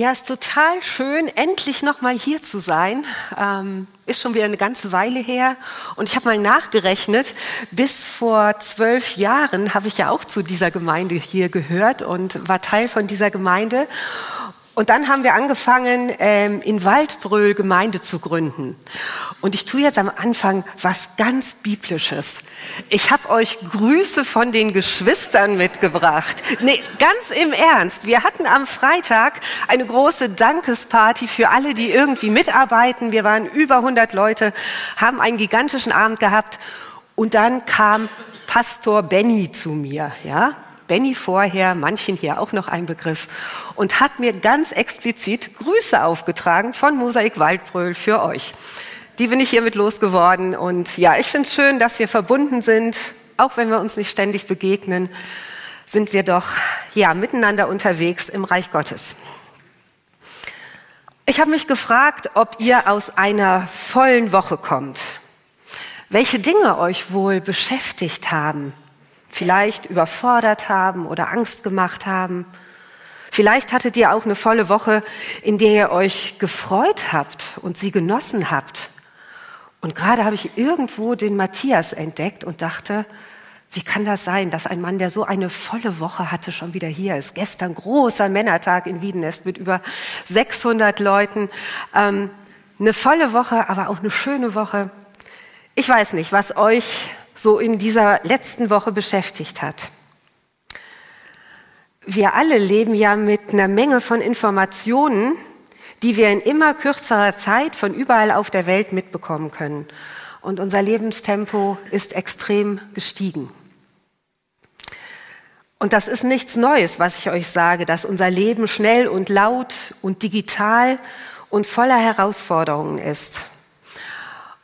Ja, ist total schön, endlich noch mal hier zu sein. Ähm, ist schon wieder eine ganze Weile her. Und ich habe mal nachgerechnet, bis vor zwölf Jahren habe ich ja auch zu dieser Gemeinde hier gehört und war Teil von dieser Gemeinde. Und dann haben wir angefangen, ähm, in Waldbröl Gemeinde zu gründen. Und ich tue jetzt am Anfang was ganz Biblisches. Ich habe euch Grüße von den Geschwistern mitgebracht. Nee, ganz im Ernst. Wir hatten am Freitag eine große Dankesparty für alle, die irgendwie mitarbeiten. Wir waren über 100 Leute, haben einen gigantischen Abend gehabt. Und dann kam Pastor Benny zu mir, ja? Benny vorher, manchen hier auch noch ein Begriff, und hat mir ganz explizit Grüße aufgetragen von Mosaik Waldbröl für euch. Die bin ich hiermit losgeworden und ja, ich finde es schön, dass wir verbunden sind, auch wenn wir uns nicht ständig begegnen, sind wir doch ja miteinander unterwegs im Reich Gottes. Ich habe mich gefragt, ob ihr aus einer vollen Woche kommt. Welche Dinge euch wohl beschäftigt haben vielleicht überfordert haben oder Angst gemacht haben. Vielleicht hattet ihr auch eine volle Woche, in der ihr euch gefreut habt und sie genossen habt. Und gerade habe ich irgendwo den Matthias entdeckt und dachte, wie kann das sein, dass ein Mann, der so eine volle Woche hatte, schon wieder hier ist? Gestern großer Männertag in Wiedenest mit über 600 Leuten. Ähm, eine volle Woche, aber auch eine schöne Woche. Ich weiß nicht, was euch so in dieser letzten Woche beschäftigt hat. Wir alle leben ja mit einer Menge von Informationen, die wir in immer kürzerer Zeit von überall auf der Welt mitbekommen können. Und unser Lebenstempo ist extrem gestiegen. Und das ist nichts Neues, was ich euch sage, dass unser Leben schnell und laut und digital und voller Herausforderungen ist.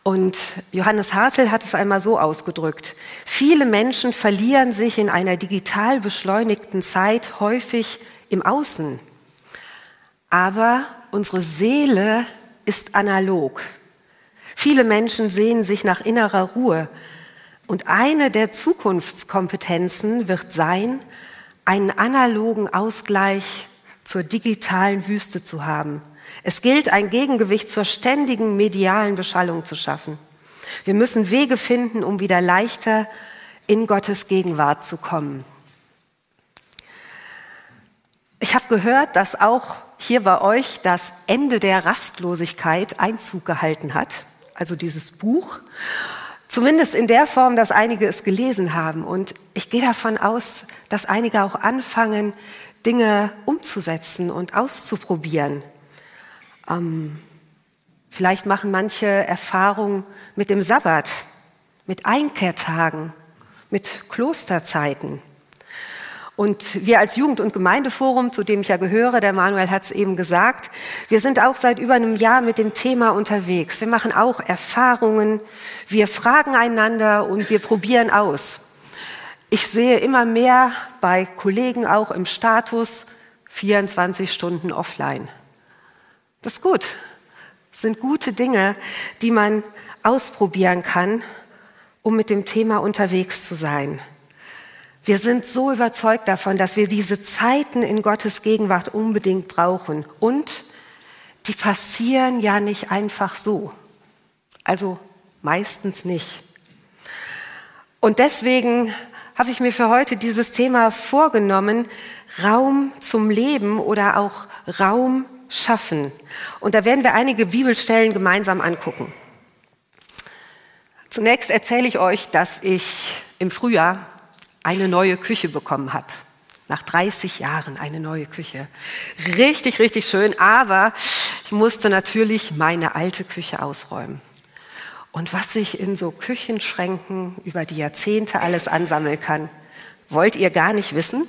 Und Johannes Hartl hat es einmal so ausgedrückt. Viele Menschen verlieren sich in einer digital beschleunigten Zeit häufig im Außen. Aber unsere Seele ist analog. Viele Menschen sehen sich nach innerer Ruhe. Und eine der Zukunftskompetenzen wird sein, einen analogen Ausgleich zur digitalen Wüste zu haben. Es gilt, ein Gegengewicht zur ständigen medialen Beschallung zu schaffen. Wir müssen Wege finden, um wieder leichter in Gottes Gegenwart zu kommen. Ich habe gehört, dass auch hier bei euch das Ende der Rastlosigkeit Einzug gehalten hat, also dieses Buch. Zumindest in der Form, dass einige es gelesen haben. Und ich gehe davon aus, dass einige auch anfangen, Dinge umzusetzen und auszuprobieren. Ähm, vielleicht machen manche Erfahrungen mit dem Sabbat, mit Einkehrtagen, mit Klosterzeiten. Und wir als Jugend- und Gemeindeforum, zu dem ich ja gehöre, der Manuel hat es eben gesagt, wir sind auch seit über einem Jahr mit dem Thema unterwegs. Wir machen auch Erfahrungen, wir fragen einander und wir probieren aus. Ich sehe immer mehr bei Kollegen auch im Status 24 Stunden offline. Das ist gut. Das sind gute Dinge, die man ausprobieren kann, um mit dem Thema unterwegs zu sein. Wir sind so überzeugt davon, dass wir diese Zeiten in Gottes Gegenwart unbedingt brauchen. Und die passieren ja nicht einfach so. Also meistens nicht. Und deswegen habe ich mir für heute dieses Thema vorgenommen, Raum zum Leben oder auch Raum schaffen. Und da werden wir einige Bibelstellen gemeinsam angucken. Zunächst erzähle ich euch, dass ich im Frühjahr eine neue Küche bekommen habe. Nach 30 Jahren eine neue Küche. Richtig, richtig schön, aber ich musste natürlich meine alte Küche ausräumen. Und was sich in so Küchenschränken über die Jahrzehnte alles ansammeln kann, wollt ihr gar nicht wissen.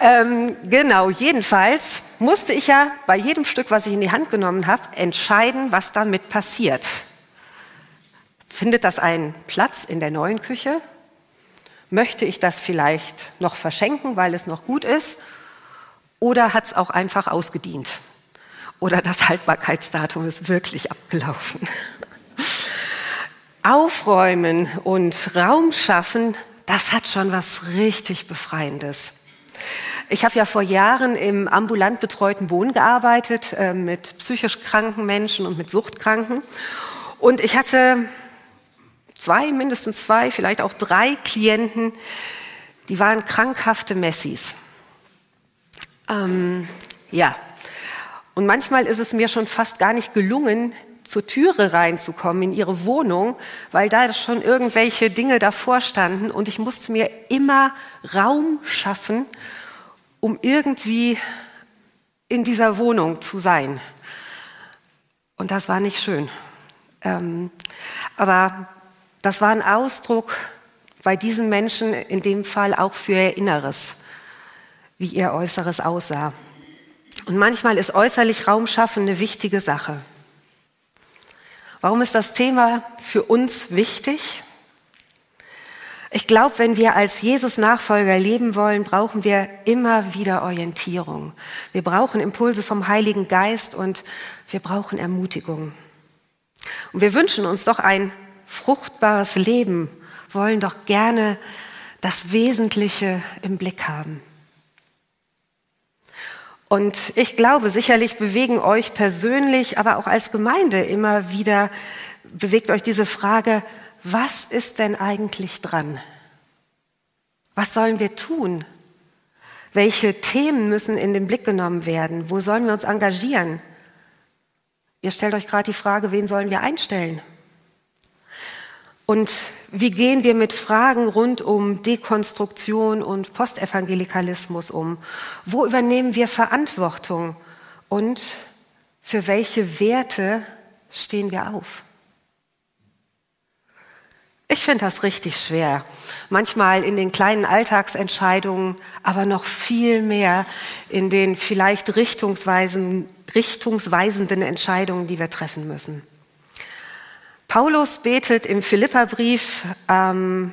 Ähm, genau, jedenfalls musste ich ja bei jedem Stück, was ich in die Hand genommen habe, entscheiden, was damit passiert. Findet das einen Platz in der neuen Küche? Möchte ich das vielleicht noch verschenken, weil es noch gut ist? Oder hat es auch einfach ausgedient? Oder das Haltbarkeitsdatum ist wirklich abgelaufen? Aufräumen und Raum schaffen, das hat schon was richtig Befreiendes. Ich habe ja vor Jahren im ambulant betreuten Wohnen gearbeitet äh, mit psychisch kranken Menschen und mit Suchtkranken. Und ich hatte zwei, mindestens zwei, vielleicht auch drei Klienten, die waren krankhafte Messis. Ähm, ja, und manchmal ist es mir schon fast gar nicht gelungen, zur Türe reinzukommen in ihre Wohnung, weil da schon irgendwelche Dinge davor standen und ich musste mir immer Raum schaffen, um irgendwie in dieser Wohnung zu sein. Und das war nicht schön. Ähm, aber das war ein Ausdruck bei diesen Menschen in dem Fall auch für ihr Inneres, wie ihr Äußeres aussah. Und manchmal ist äußerlich Raum schaffen eine wichtige Sache. Warum ist das Thema für uns wichtig? Ich glaube, wenn wir als Jesus-Nachfolger leben wollen, brauchen wir immer wieder Orientierung. Wir brauchen Impulse vom Heiligen Geist und wir brauchen Ermutigung. Und wir wünschen uns doch ein fruchtbares Leben, wollen doch gerne das Wesentliche im Blick haben. Und ich glaube, sicherlich bewegen euch persönlich, aber auch als Gemeinde immer wieder, bewegt euch diese Frage, was ist denn eigentlich dran? Was sollen wir tun? Welche Themen müssen in den Blick genommen werden? Wo sollen wir uns engagieren? Ihr stellt euch gerade die Frage, wen sollen wir einstellen? Und wie gehen wir mit Fragen rund um Dekonstruktion und Postevangelikalismus um? Wo übernehmen wir Verantwortung? Und für welche Werte stehen wir auf? Ich finde das richtig schwer. Manchmal in den kleinen Alltagsentscheidungen, aber noch viel mehr in den vielleicht richtungsweisenden, richtungsweisenden Entscheidungen, die wir treffen müssen. Paulus betet im Philipperbrief ähm,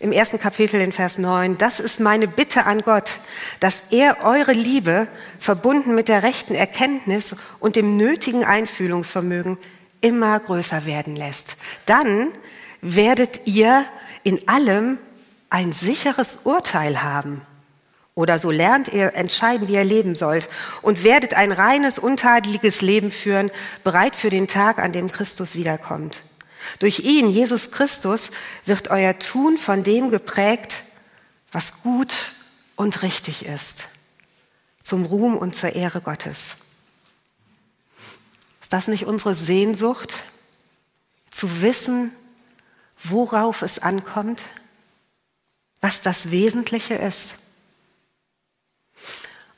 im ersten Kapitel in Vers 9, das ist meine Bitte an Gott, dass er eure Liebe verbunden mit der rechten Erkenntnis und dem nötigen Einfühlungsvermögen immer größer werden lässt. Dann werdet ihr in allem ein sicheres Urteil haben oder so lernt ihr entscheiden, wie ihr leben sollt und werdet ein reines, untadeliges Leben führen, bereit für den Tag, an dem Christus wiederkommt. Durch ihn, Jesus Christus, wird euer Tun von dem geprägt, was gut und richtig ist, zum Ruhm und zur Ehre Gottes. Ist das nicht unsere Sehnsucht, zu wissen, worauf es ankommt, was das Wesentliche ist?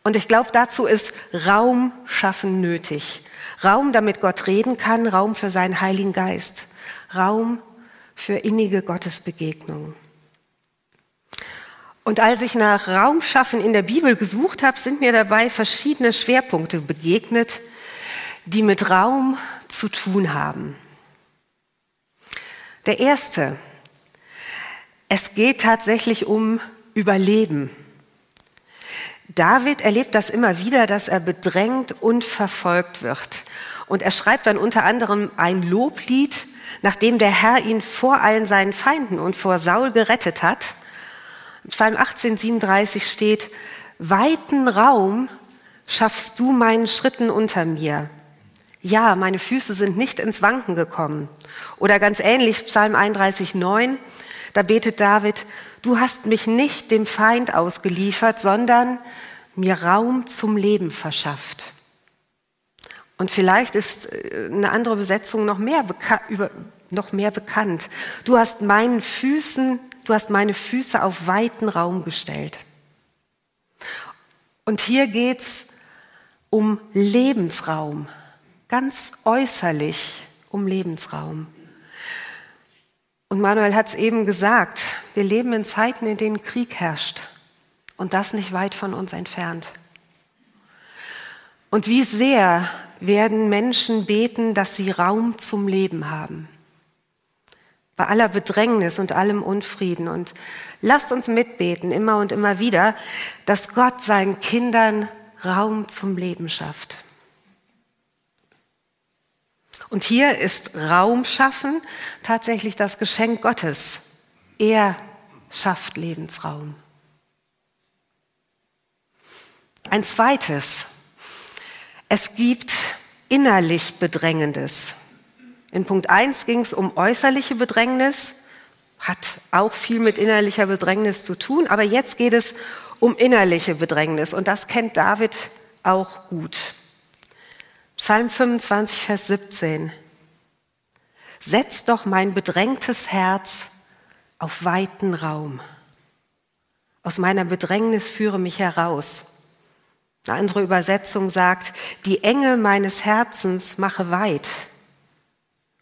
Und ich glaube, dazu ist Raum schaffen nötig. Raum, damit Gott reden kann, Raum für seinen Heiligen Geist, Raum für innige Gottesbegegnungen. Und als ich nach Raum schaffen in der Bibel gesucht habe, sind mir dabei verschiedene Schwerpunkte begegnet, die mit Raum zu tun haben. Der erste, es geht tatsächlich um Überleben. David erlebt das immer wieder, dass er bedrängt und verfolgt wird. Und er schreibt dann unter anderem ein Loblied, nachdem der Herr ihn vor allen seinen Feinden und vor Saul gerettet hat. Psalm 18, 37 steht, weiten Raum schaffst du meinen Schritten unter mir. Ja, meine Füße sind nicht ins Wanken gekommen. Oder ganz ähnlich Psalm 31, 9, da betet David, du hast mich nicht dem Feind ausgeliefert, sondern mir Raum zum Leben verschafft. Und vielleicht ist äh, eine andere Besetzung noch mehr, über, noch mehr bekannt. Du hast meinen Füßen, du hast meine Füße auf weiten Raum gestellt. Und hier geht es um Lebensraum, ganz äußerlich um Lebensraum. Und Manuel hat es eben gesagt, wir leben in Zeiten, in denen Krieg herrscht und das nicht weit von uns entfernt. Und wie sehr werden Menschen beten, dass sie Raum zum Leben haben. Bei aller Bedrängnis und allem Unfrieden. Und lasst uns mitbeten, immer und immer wieder, dass Gott seinen Kindern Raum zum Leben schafft. Und hier ist Raum schaffen tatsächlich das Geschenk Gottes. Er schafft Lebensraum. Ein zweites, es gibt innerlich Bedrängendes. In Punkt 1 ging es um äußerliche Bedrängnis, hat auch viel mit innerlicher Bedrängnis zu tun, aber jetzt geht es um innerliche Bedrängnis und das kennt David auch gut. Psalm 25, Vers 17. Setz doch mein bedrängtes Herz auf weiten Raum. Aus meiner Bedrängnis führe mich heraus. Eine andere Übersetzung sagt, die Enge meines Herzens mache weit.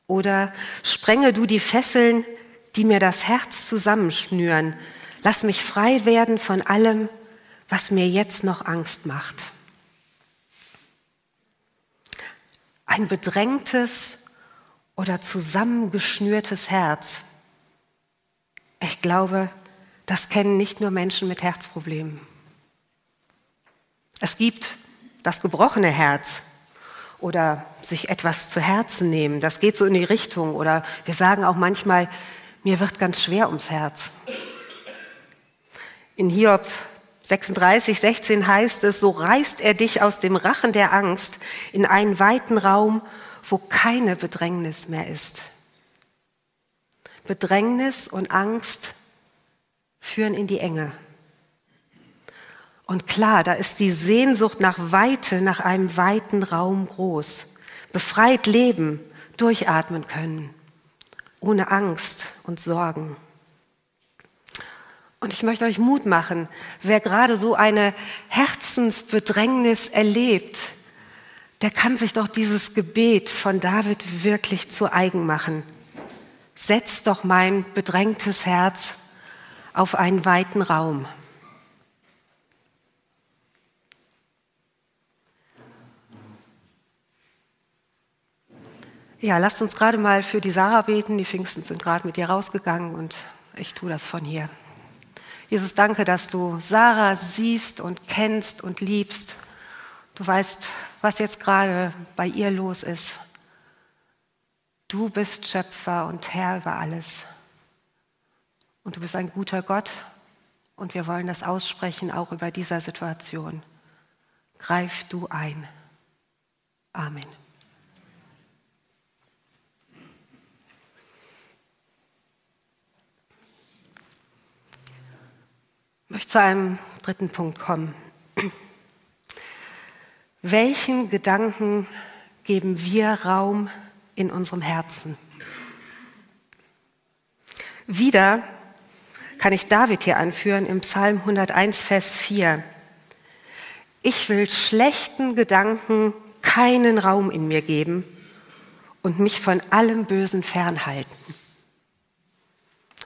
Oder sprenge du die Fesseln, die mir das Herz zusammenschnüren. Lass mich frei werden von allem, was mir jetzt noch Angst macht. ein bedrängtes oder zusammengeschnürtes Herz. Ich glaube, das kennen nicht nur Menschen mit Herzproblemen. Es gibt das gebrochene Herz oder sich etwas zu Herzen nehmen. Das geht so in die Richtung. Oder wir sagen auch manchmal, mir wird ganz schwer ums Herz. In Hiob 36, 16 heißt es, so reißt er dich aus dem Rachen der Angst in einen weiten Raum, wo keine Bedrängnis mehr ist. Bedrängnis und Angst führen in die Enge. Und klar, da ist die Sehnsucht nach Weite, nach einem weiten Raum groß. Befreit leben, durchatmen können, ohne Angst und Sorgen. Und ich möchte euch Mut machen, wer gerade so eine Herzensbedrängnis erlebt, der kann sich doch dieses Gebet von David wirklich zu eigen machen. Setz doch mein bedrängtes Herz auf einen weiten Raum. Ja, lasst uns gerade mal für die Sarah beten. Die Pfingsten sind gerade mit ihr rausgegangen und ich tue das von hier. Jesus, danke, dass du Sarah siehst und kennst und liebst. Du weißt, was jetzt gerade bei ihr los ist. Du bist Schöpfer und Herr über alles. Und du bist ein guter Gott und wir wollen das aussprechen auch über dieser Situation. Greif du ein. Amen. Ich möchte zu einem dritten Punkt kommen. Welchen Gedanken geben wir Raum in unserem Herzen? Wieder kann ich David hier anführen im Psalm 101, Vers 4. Ich will schlechten Gedanken keinen Raum in mir geben und mich von allem Bösen fernhalten.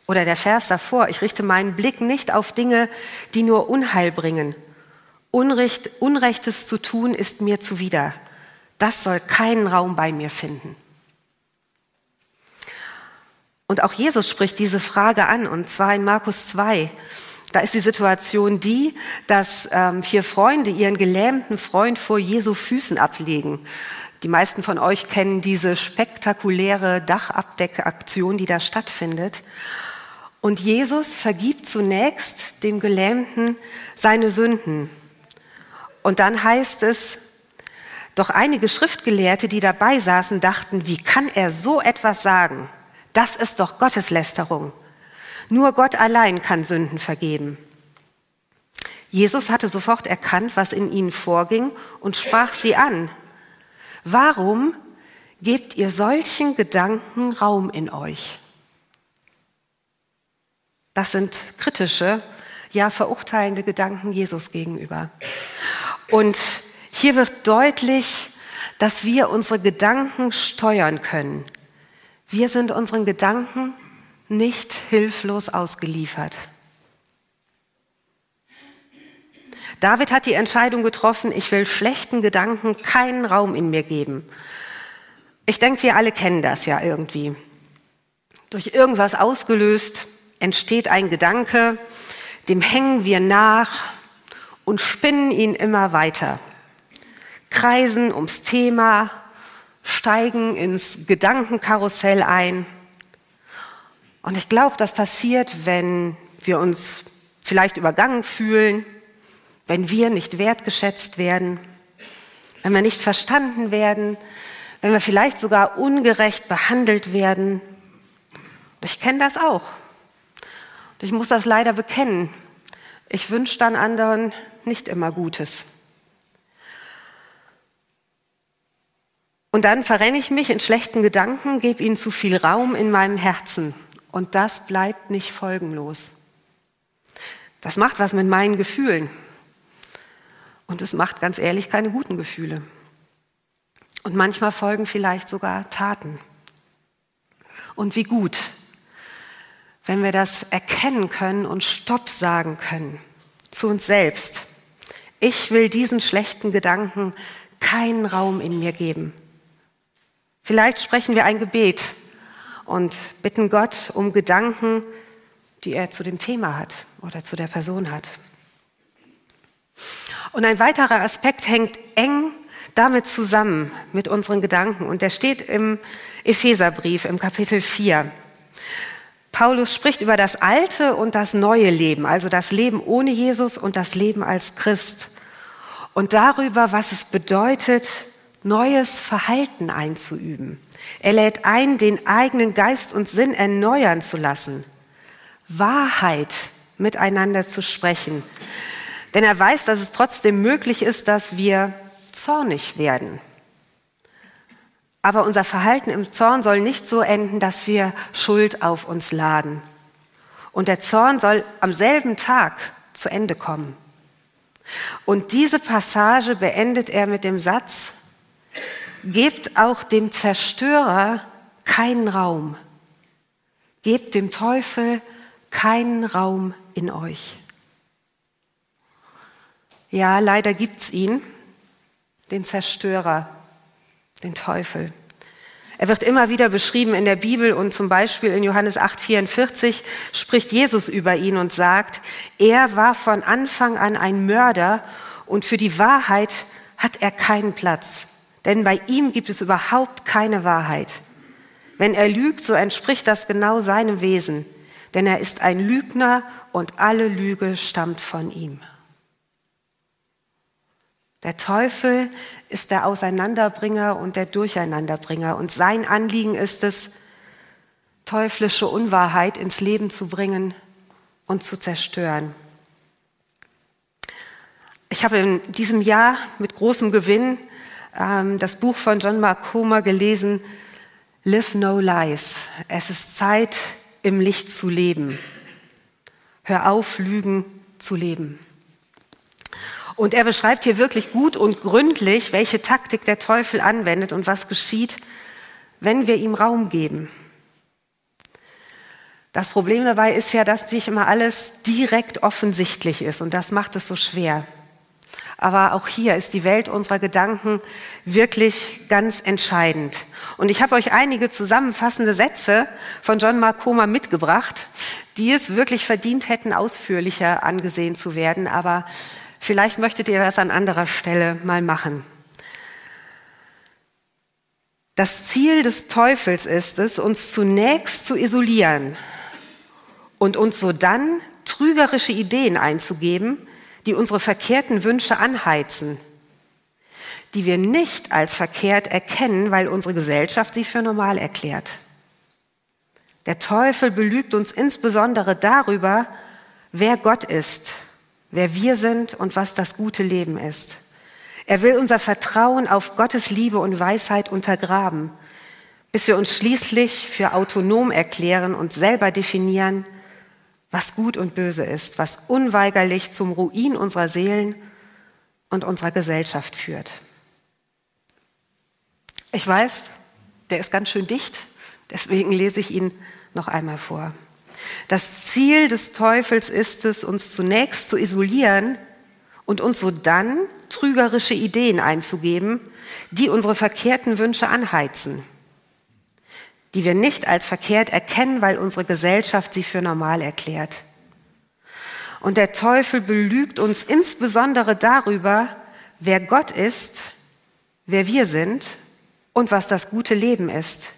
Oder der Vers davor, ich richte meinen Blick nicht auf Dinge, die nur Unheil bringen. Unrecht, Unrechtes zu tun ist mir zuwider. Das soll keinen Raum bei mir finden. Und auch Jesus spricht diese Frage an, und zwar in Markus 2. Da ist die Situation die, dass ähm, vier Freunde ihren gelähmten Freund vor Jesu Füßen ablegen. Die meisten von euch kennen diese spektakuläre Dachabdeckaktion, die da stattfindet. Und Jesus vergibt zunächst dem Gelähmten seine Sünden. Und dann heißt es, doch einige Schriftgelehrte, die dabei saßen, dachten, wie kann er so etwas sagen? Das ist doch Gotteslästerung. Nur Gott allein kann Sünden vergeben. Jesus hatte sofort erkannt, was in ihnen vorging und sprach sie an. Warum gebt ihr solchen Gedanken Raum in euch? Das sind kritische, ja verurteilende Gedanken Jesus gegenüber. Und hier wird deutlich, dass wir unsere Gedanken steuern können. Wir sind unseren Gedanken nicht hilflos ausgeliefert. David hat die Entscheidung getroffen, ich will schlechten Gedanken keinen Raum in mir geben. Ich denke, wir alle kennen das ja irgendwie. Durch irgendwas ausgelöst entsteht ein Gedanke, dem hängen wir nach und spinnen ihn immer weiter. Kreisen ums Thema, steigen ins Gedankenkarussell ein. Und ich glaube, das passiert, wenn wir uns vielleicht übergangen fühlen, wenn wir nicht wertgeschätzt werden, wenn wir nicht verstanden werden, wenn wir vielleicht sogar ungerecht behandelt werden. Ich kenne das auch. Ich muss das leider bekennen. Ich wünsche dann anderen nicht immer Gutes. Und dann verrenne ich mich in schlechten Gedanken, gebe ihnen zu viel Raum in meinem Herzen. Und das bleibt nicht folgenlos. Das macht was mit meinen Gefühlen. Und es macht ganz ehrlich keine guten Gefühle. Und manchmal folgen vielleicht sogar Taten. Und wie gut, wenn wir das erkennen können und Stopp sagen können zu uns selbst. Ich will diesen schlechten Gedanken keinen Raum in mir geben. Vielleicht sprechen wir ein Gebet und bitten Gott um Gedanken, die er zu dem Thema hat oder zu der Person hat. Und ein weiterer Aspekt hängt eng damit zusammen mit unseren Gedanken und der steht im Epheserbrief im Kapitel 4. Paulus spricht über das alte und das neue Leben, also das Leben ohne Jesus und das Leben als Christ. Und darüber, was es bedeutet, neues Verhalten einzuüben. Er lädt ein, den eigenen Geist und Sinn erneuern zu lassen, Wahrheit miteinander zu sprechen. Denn er weiß, dass es trotzdem möglich ist, dass wir zornig werden. Aber unser Verhalten im Zorn soll nicht so enden, dass wir Schuld auf uns laden. Und der Zorn soll am selben Tag zu Ende kommen. Und diese Passage beendet er mit dem Satz, Gebt auch dem Zerstörer keinen Raum. Gebt dem Teufel keinen Raum in euch. Ja, leider gibt es ihn, den Zerstörer, den Teufel. Er wird immer wieder beschrieben in der Bibel und zum Beispiel in Johannes 8,44 spricht Jesus über ihn und sagt, er war von Anfang an ein Mörder und für die Wahrheit hat er keinen Platz. Denn bei ihm gibt es überhaupt keine Wahrheit. Wenn er lügt, so entspricht das genau seinem Wesen, denn er ist ein Lügner und alle Lüge stammt von ihm. Der Teufel ist der Auseinanderbringer und der Durcheinanderbringer und sein Anliegen ist es, teuflische Unwahrheit ins Leben zu bringen und zu zerstören. Ich habe in diesem Jahr mit großem Gewinn ähm, das Buch von John Mark Comer gelesen, Live No Lies. Es ist Zeit, im Licht zu leben. Hör auf, Lügen zu leben. Und er beschreibt hier wirklich gut und gründlich, welche Taktik der Teufel anwendet und was geschieht, wenn wir ihm Raum geben. Das Problem dabei ist ja, dass nicht immer alles direkt offensichtlich ist und das macht es so schwer. Aber auch hier ist die Welt unserer Gedanken wirklich ganz entscheidend. Und ich habe euch einige zusammenfassende Sätze von John Mark Comer mitgebracht, die es wirklich verdient hätten, ausführlicher angesehen zu werden. Aber vielleicht möchtet ihr das an anderer Stelle mal machen. Das Ziel des Teufels ist es, uns zunächst zu isolieren und uns so dann trügerische Ideen einzugeben, die unsere verkehrten Wünsche anheizen, die wir nicht als verkehrt erkennen, weil unsere Gesellschaft sie für normal erklärt. Der Teufel belügt uns insbesondere darüber, wer Gott ist, wer wir sind und was das gute Leben ist. Er will unser Vertrauen auf Gottes Liebe und Weisheit untergraben, bis wir uns schließlich für autonom erklären und selber definieren, was gut und böse ist, was unweigerlich zum Ruin unserer Seelen und unserer Gesellschaft führt. Ich weiß, der ist ganz schön dicht, deswegen lese ich ihn noch einmal vor. Das Ziel des Teufels ist es, uns zunächst zu isolieren und uns so dann trügerische Ideen einzugeben, die unsere verkehrten Wünsche anheizen, die wir nicht als verkehrt erkennen, weil unsere Gesellschaft sie für normal erklärt. Und der Teufel belügt uns insbesondere darüber, wer Gott ist, wer wir sind und was das gute Leben ist.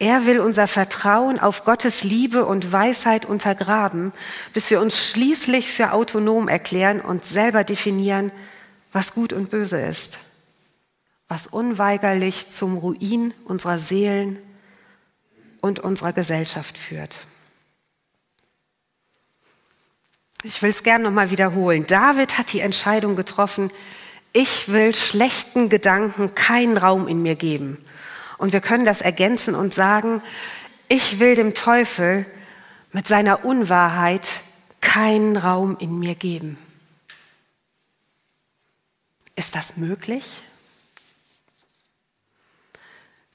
Er will unser Vertrauen auf Gottes Liebe und Weisheit untergraben, bis wir uns schließlich für autonom erklären und selber definieren, was gut und böse ist, was unweigerlich zum Ruin unserer Seelen und unserer Gesellschaft führt. Ich will es gerne nochmal wiederholen. David hat die Entscheidung getroffen, ich will schlechten Gedanken keinen Raum in mir geben. Und wir können das ergänzen und sagen, ich will dem Teufel mit seiner Unwahrheit keinen Raum in mir geben. Ist das möglich?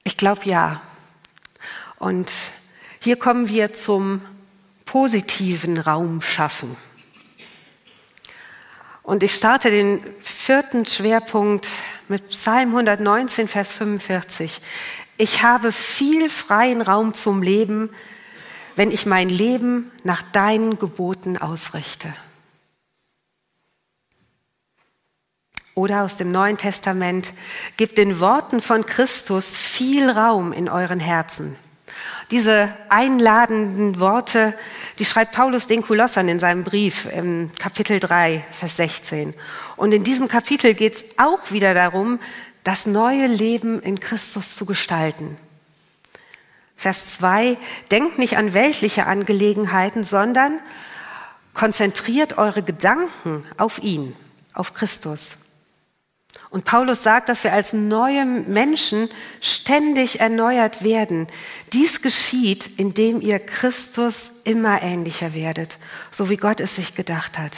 Ich glaube ja. Und hier kommen wir zum positiven Raum schaffen. Und ich starte den vierten Schwerpunkt mit Psalm 119, Vers 45. Ich habe viel freien Raum zum Leben, wenn ich mein Leben nach deinen Geboten ausrichte. Oder aus dem Neuen Testament, gib den Worten von Christus viel Raum in euren Herzen. Diese einladenden Worte, die schreibt Paulus den Kolossern in seinem Brief im Kapitel 3, Vers 16. Und in diesem Kapitel geht es auch wieder darum, das neue Leben in Christus zu gestalten. Vers 2, denkt nicht an weltliche Angelegenheiten, sondern konzentriert eure Gedanken auf ihn, auf Christus. Und Paulus sagt, dass wir als neue Menschen ständig erneuert werden. Dies geschieht, indem ihr Christus immer ähnlicher werdet, so wie Gott es sich gedacht hat.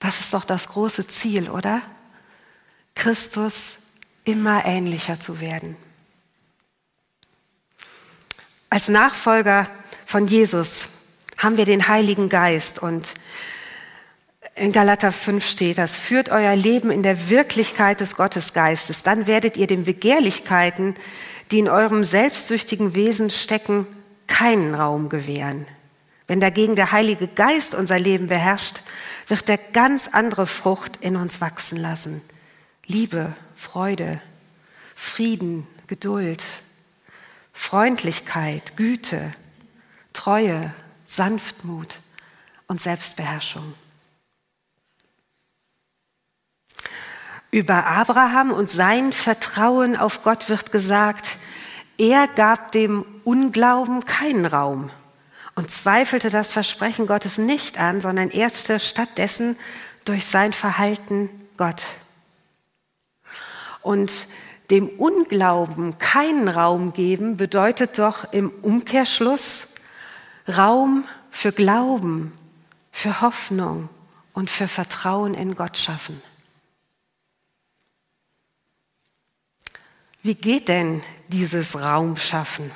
Das ist doch das große Ziel, oder? Christus immer ähnlicher zu werden. Als Nachfolger von Jesus haben wir den Heiligen Geist und in Galater 5 steht das, führt euer Leben in der Wirklichkeit des Gottesgeistes, dann werdet ihr den Begehrlichkeiten, die in eurem selbstsüchtigen Wesen stecken, keinen Raum gewähren. Wenn dagegen der Heilige Geist unser Leben beherrscht, wird er ganz andere Frucht in uns wachsen lassen. Liebe, Freude, Frieden, Geduld, Freundlichkeit, Güte, Treue, Sanftmut und Selbstbeherrschung. Über Abraham und sein Vertrauen auf Gott wird gesagt, er gab dem Unglauben keinen Raum und zweifelte das Versprechen Gottes nicht an, sondern ehrte stattdessen durch sein Verhalten Gott. Und dem Unglauben keinen Raum geben bedeutet doch im Umkehrschluss Raum für Glauben, für Hoffnung und für Vertrauen in Gott schaffen. Wie geht denn dieses Raumschaffen?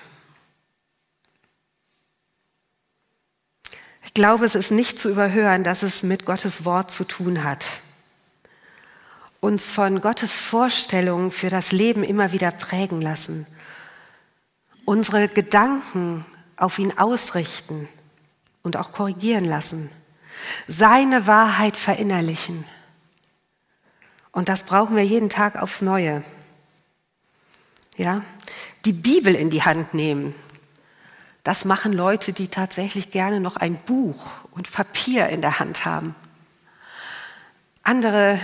Ich glaube, es ist nicht zu überhören, dass es mit Gottes Wort zu tun hat. Uns von Gottes Vorstellungen für das Leben immer wieder prägen lassen. Unsere Gedanken auf ihn ausrichten und auch korrigieren lassen. Seine Wahrheit verinnerlichen. Und das brauchen wir jeden Tag aufs Neue ja, die Bibel in die Hand nehmen. Das machen Leute, die tatsächlich gerne noch ein Buch und Papier in der Hand haben. Andere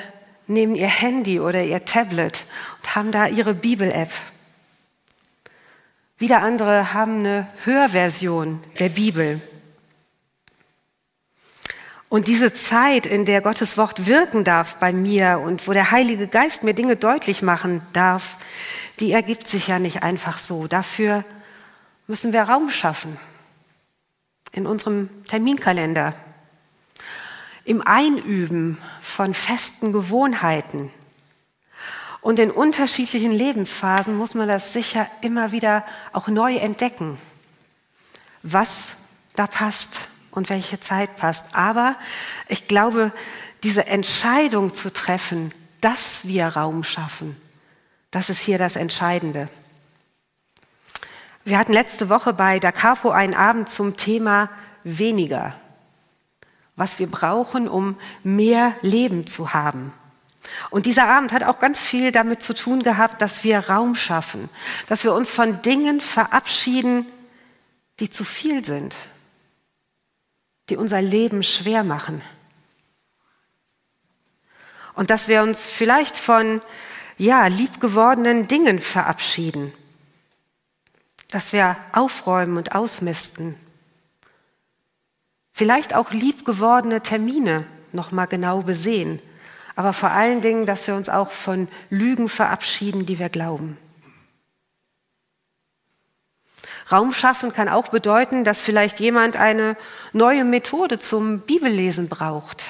nehmen ihr Handy oder ihr Tablet und haben da ihre Bibel-App. Wieder andere haben eine Hörversion der Bibel. Und diese Zeit, in der Gottes Wort wirken darf bei mir und wo der Heilige Geist mir Dinge deutlich machen darf, die ergibt sich ja nicht einfach so. Dafür müssen wir Raum schaffen in unserem Terminkalender, im Einüben von festen Gewohnheiten. Und in unterschiedlichen Lebensphasen muss man das sicher immer wieder auch neu entdecken, was da passt und welche Zeit passt. Aber ich glaube, diese Entscheidung zu treffen, dass wir Raum schaffen, das ist hier das Entscheidende. Wir hatten letzte Woche bei Da Capo einen Abend zum Thema weniger, was wir brauchen, um mehr Leben zu haben. Und dieser Abend hat auch ganz viel damit zu tun gehabt, dass wir Raum schaffen, dass wir uns von Dingen verabschieden, die zu viel sind, die unser Leben schwer machen. Und dass wir uns vielleicht von ja, liebgewordenen Dingen verabschieden, dass wir aufräumen und ausmisten. Vielleicht auch liebgewordene Termine noch mal genau besehen aber vor allen Dingen, dass wir uns auch von Lügen verabschieden, die wir glauben. Raum schaffen kann auch bedeuten, dass vielleicht jemand eine neue Methode zum Bibellesen braucht.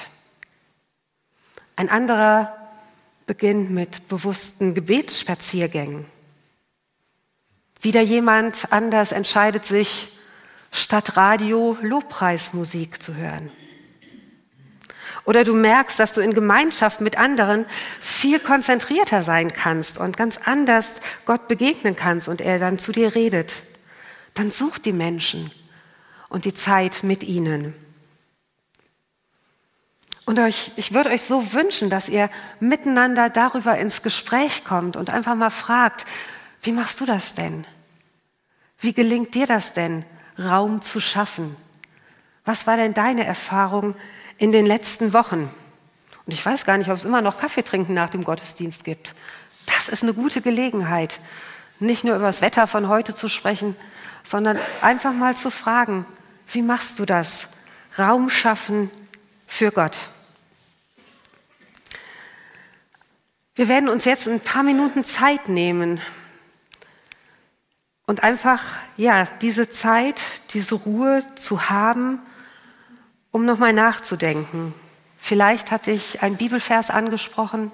Ein anderer beginnt mit bewussten Gebetsspaziergängen. Wieder jemand anders entscheidet sich, statt Radio Lobpreismusik zu hören. Oder du merkst, dass du in Gemeinschaft mit anderen viel konzentrierter sein kannst und ganz anders Gott begegnen kannst und er dann zu dir redet. Dann such die Menschen und die Zeit mit ihnen. Und euch, ich würde euch so wünschen, dass ihr miteinander darüber ins Gespräch kommt und einfach mal fragt, wie machst du das denn? Wie gelingt dir das denn, Raum zu schaffen? Was war denn deine Erfahrung in den letzten Wochen. Und ich weiß gar nicht, ob es immer noch Kaffee trinken nach dem Gottesdienst gibt. Das ist eine gute Gelegenheit, nicht nur über das Wetter von heute zu sprechen, sondern einfach mal zu fragen, wie machst du das? Raum schaffen für Gott. Wir werden uns jetzt ein paar Minuten Zeit nehmen und einfach ja, diese Zeit, diese Ruhe zu haben, um nochmal nachzudenken. Vielleicht hatte ich einen Bibelvers angesprochen,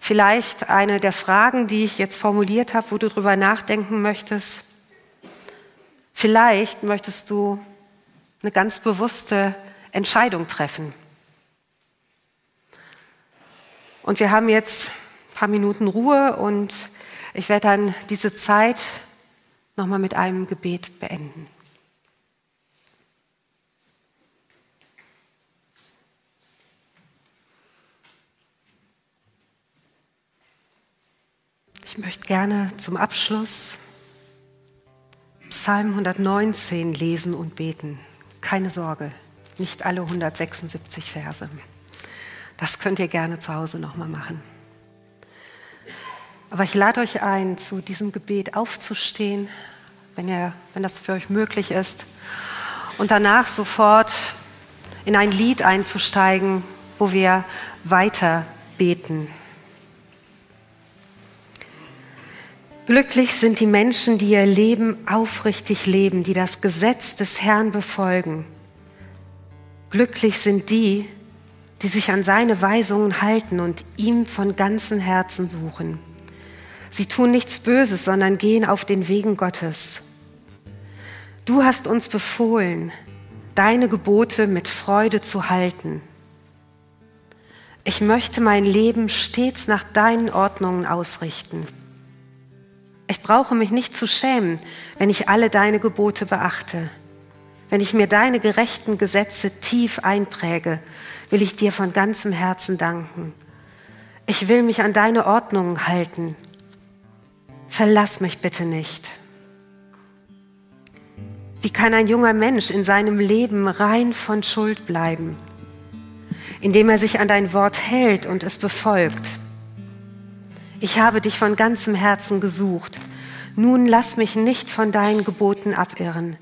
vielleicht eine der Fragen, die ich jetzt formuliert habe, wo du drüber nachdenken möchtest. Vielleicht möchtest du eine ganz bewusste Entscheidung treffen. Und wir haben jetzt ein paar Minuten Ruhe und ich werde dann diese Zeit nochmal mit einem Gebet beenden. Ich möchte gerne zum Abschluss Psalm 119 lesen und beten. Keine Sorge, nicht alle 176 Verse. Das könnt ihr gerne zu Hause nochmal machen. Aber ich lade euch ein, zu diesem Gebet aufzustehen, wenn, ihr, wenn das für euch möglich ist, und danach sofort in ein Lied einzusteigen, wo wir weiter beten. Glücklich sind die Menschen, die ihr Leben aufrichtig leben, die das Gesetz des Herrn befolgen. Glücklich sind die, die sich an seine Weisungen halten und ihm von ganzem Herzen suchen. Sie tun nichts Böses, sondern gehen auf den Wegen Gottes. Du hast uns befohlen, deine Gebote mit Freude zu halten. Ich möchte mein Leben stets nach deinen Ordnungen ausrichten. Ich brauche mich nicht zu schämen, wenn ich alle deine Gebote beachte. Wenn ich mir deine gerechten Gesetze tief einpräge, will ich dir von ganzem Herzen danken. Ich will mich an deine Ordnungen halten. Verlass mich bitte nicht. Wie kann ein junger Mensch in seinem Leben rein von Schuld bleiben? Indem er sich an dein Wort hält und es befolgt. Ich habe dich von ganzem Herzen gesucht. Nun lass mich nicht von deinen Geboten abirren.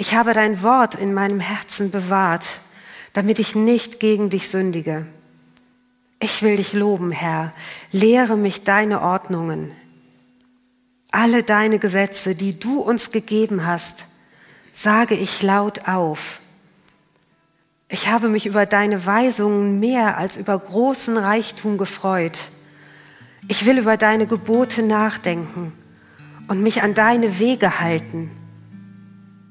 Ich habe dein Wort in meinem Herzen bewahrt, damit ich nicht gegen dich sündige. Ich will dich loben, Herr. Lehre mich deine Ordnungen. Alle deine Gesetze, die du uns gegeben hast, sage ich laut auf. Ich habe mich über deine Weisungen mehr als über großen Reichtum gefreut. Ich will über deine Gebote nachdenken und mich an deine Wege halten.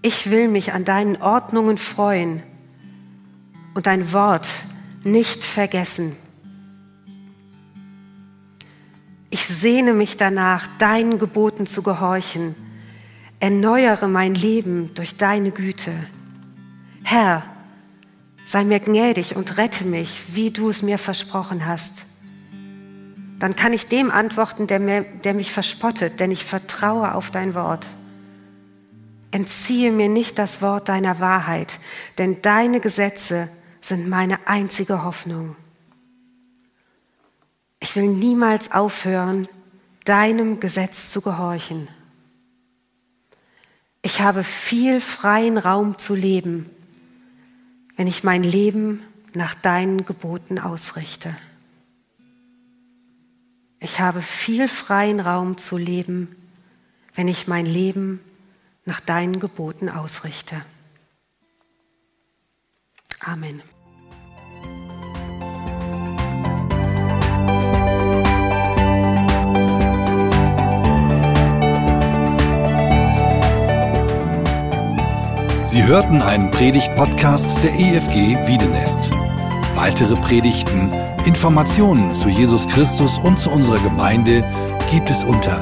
Ich will mich an deinen Ordnungen freuen und dein Wort nicht vergessen. Ich sehne mich danach, deinen Geboten zu gehorchen. Erneuere mein Leben durch deine Güte. Herr, sei mir gnädig und rette mich, wie du es mir versprochen hast. Dann kann ich dem antworten, der, mir, der mich verspottet, denn ich vertraue auf dein Wort. Entziehe mir nicht das Wort deiner Wahrheit, denn deine Gesetze sind meine einzige Hoffnung. Ich will niemals aufhören, deinem Gesetz zu gehorchen. Ich habe viel freien Raum zu leben, wenn ich mein Leben nach deinen Geboten ausrichte. Ich habe viel freien Raum zu leben, wenn ich mein Leben nach deinen Geboten ausrichte. Amen. Sie hörten einen Predigt-Podcast der EFG Wiedenest. Weitere Predigten, Informationen zu Jesus Christus und zu unserer Gemeinde gibt es unter